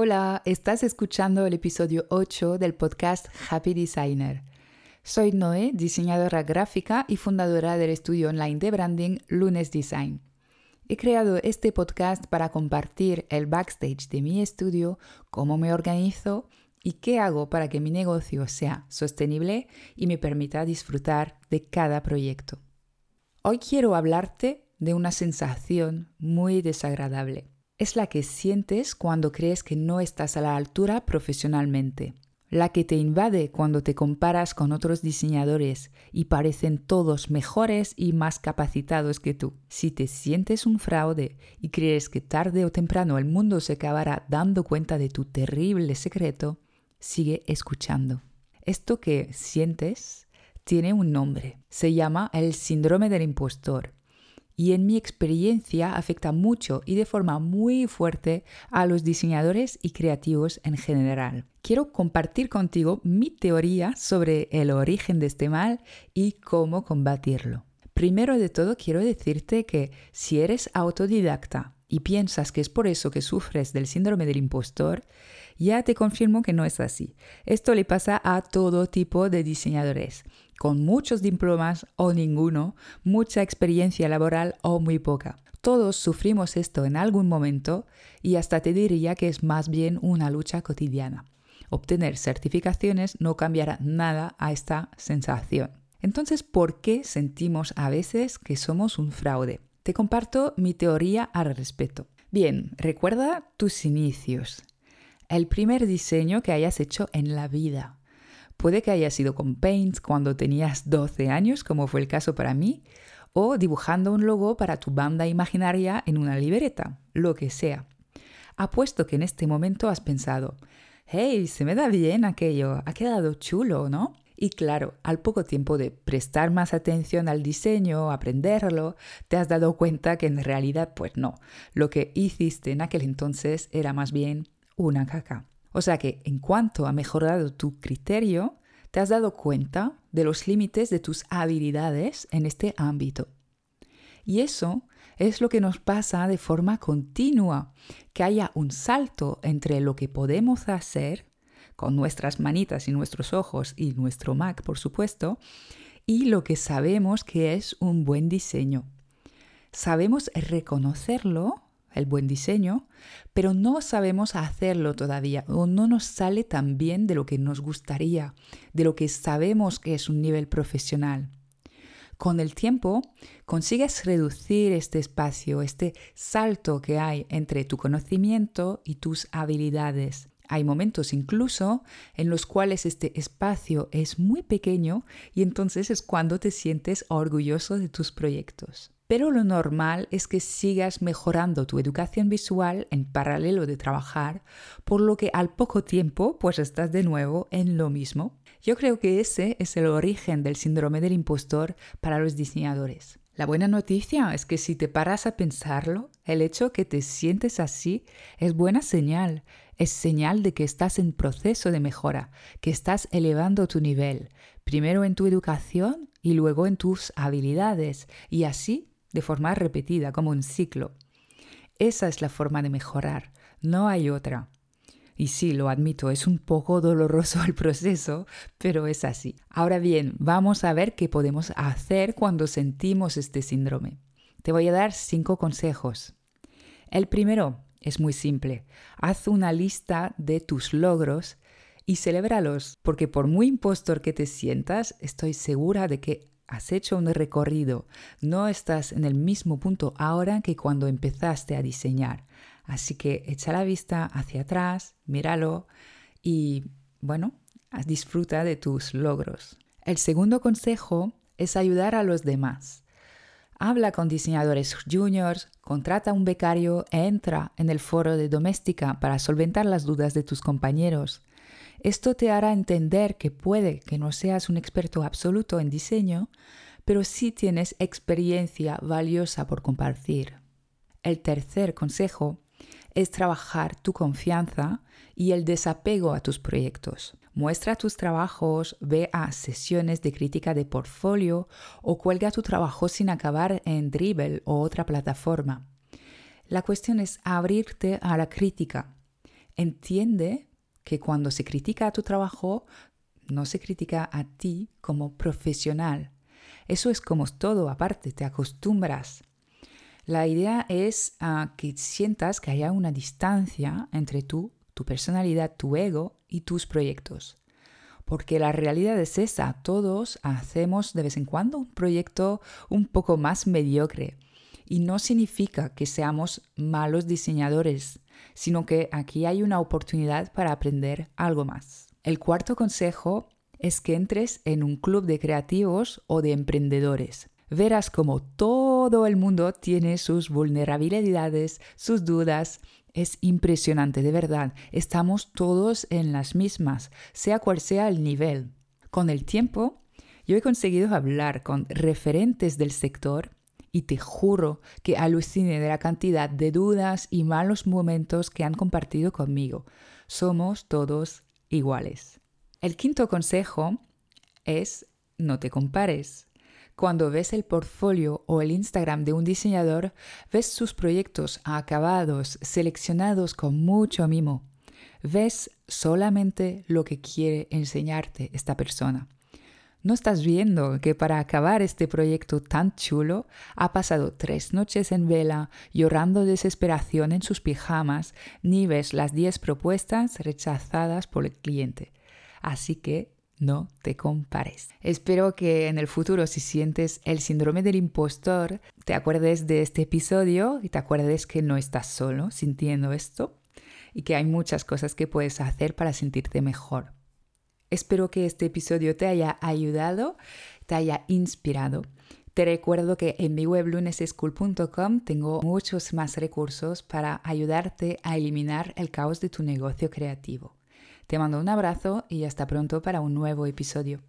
Hola, estás escuchando el episodio 8 del podcast Happy Designer. Soy Noé, diseñadora gráfica y fundadora del estudio online de branding Lunes Design. He creado este podcast para compartir el backstage de mi estudio, cómo me organizo y qué hago para que mi negocio sea sostenible y me permita disfrutar de cada proyecto. Hoy quiero hablarte de una sensación muy desagradable es la que sientes cuando crees que no estás a la altura profesionalmente, la que te invade cuando te comparas con otros diseñadores y parecen todos mejores y más capacitados que tú. Si te sientes un fraude y crees que tarde o temprano el mundo se acabará dando cuenta de tu terrible secreto, sigue escuchando. Esto que sientes tiene un nombre. Se llama el síndrome del impostor y en mi experiencia afecta mucho y de forma muy fuerte a los diseñadores y creativos en general. Quiero compartir contigo mi teoría sobre el origen de este mal y cómo combatirlo. Primero de todo quiero decirte que si eres autodidacta y piensas que es por eso que sufres del síndrome del impostor, ya te confirmo que no es así. Esto le pasa a todo tipo de diseñadores, con muchos diplomas o ninguno, mucha experiencia laboral o muy poca. Todos sufrimos esto en algún momento y hasta te diría que es más bien una lucha cotidiana. Obtener certificaciones no cambiará nada a esta sensación. Entonces, ¿por qué sentimos a veces que somos un fraude? Te comparto mi teoría al respecto. Bien, recuerda tus inicios el primer diseño que hayas hecho en la vida. Puede que haya sido con Paint cuando tenías 12 años, como fue el caso para mí, o dibujando un logo para tu banda imaginaria en una libreta, lo que sea. Apuesto que en este momento has pensado, hey, se me da bien aquello, ha quedado chulo, ¿no? Y claro, al poco tiempo de prestar más atención al diseño, aprenderlo, te has dado cuenta que en realidad pues no, lo que hiciste en aquel entonces era más bien una caca. O sea que en cuanto ha mejorado tu criterio, te has dado cuenta de los límites de tus habilidades en este ámbito. Y eso es lo que nos pasa de forma continua, que haya un salto entre lo que podemos hacer con nuestras manitas y nuestros ojos y nuestro Mac, por supuesto, y lo que sabemos que es un buen diseño. Sabemos reconocerlo el buen diseño, pero no sabemos hacerlo todavía o no nos sale tan bien de lo que nos gustaría, de lo que sabemos que es un nivel profesional. Con el tiempo consigues reducir este espacio, este salto que hay entre tu conocimiento y tus habilidades. Hay momentos incluso en los cuales este espacio es muy pequeño y entonces es cuando te sientes orgulloso de tus proyectos. Pero lo normal es que sigas mejorando tu educación visual en paralelo de trabajar, por lo que al poco tiempo pues estás de nuevo en lo mismo. Yo creo que ese es el origen del síndrome del impostor para los diseñadores. La buena noticia es que si te paras a pensarlo, el hecho que te sientes así es buena señal, es señal de que estás en proceso de mejora, que estás elevando tu nivel, primero en tu educación y luego en tus habilidades, y así de forma repetida, como un ciclo. Esa es la forma de mejorar, no hay otra. Y sí, lo admito, es un poco doloroso el proceso, pero es así. Ahora bien, vamos a ver qué podemos hacer cuando sentimos este síndrome. Te voy a dar cinco consejos. El primero es muy simple. Haz una lista de tus logros y celébralos, porque por muy impostor que te sientas, estoy segura de que has hecho un recorrido, no estás en el mismo punto ahora que cuando empezaste a diseñar. Así que echa la vista hacia atrás, míralo y, bueno, disfruta de tus logros. El segundo consejo es ayudar a los demás. Habla con diseñadores juniors, contrata un becario e entra en el foro de doméstica para solventar las dudas de tus compañeros. Esto te hará entender que puede que no seas un experto absoluto en diseño, pero sí tienes experiencia valiosa por compartir. El tercer consejo es trabajar tu confianza y el desapego a tus proyectos. Muestra tus trabajos, ve a sesiones de crítica de portfolio o cuelga tu trabajo sin acabar en Dribble o otra plataforma. La cuestión es abrirte a la crítica entiende que cuando se critica a tu trabajo, no se critica a ti como profesional. Eso es como todo, aparte, te acostumbras. La idea es ah, que sientas que haya una distancia entre tú, tu personalidad, tu ego y tus proyectos. Porque la realidad es esa, todos hacemos de vez en cuando un proyecto un poco más mediocre. Y no significa que seamos malos diseñadores, sino que aquí hay una oportunidad para aprender algo más. El cuarto consejo es que entres en un club de creativos o de emprendedores. Verás como todo el mundo tiene sus vulnerabilidades, sus dudas. Es impresionante, de verdad. Estamos todos en las mismas, sea cual sea el nivel. Con el tiempo, yo he conseguido hablar con referentes del sector y te juro que alucine de la cantidad de dudas y malos momentos que han compartido conmigo. Somos todos iguales. El quinto consejo es no te compares. Cuando ves el portfolio o el Instagram de un diseñador, ves sus proyectos acabados, seleccionados con mucho mimo. Ves solamente lo que quiere enseñarte esta persona. No estás viendo que para acabar este proyecto tan chulo ha pasado tres noches en vela llorando desesperación en sus pijamas, ni ves las diez propuestas rechazadas por el cliente. Así que no te compares. Espero que en el futuro, si sientes el síndrome del impostor, te acuerdes de este episodio y te acuerdes que no estás solo sintiendo esto y que hay muchas cosas que puedes hacer para sentirte mejor. Espero que este episodio te haya ayudado, te haya inspirado. Te recuerdo que en mi web luneseschool.com tengo muchos más recursos para ayudarte a eliminar el caos de tu negocio creativo. Te mando un abrazo y hasta pronto para un nuevo episodio.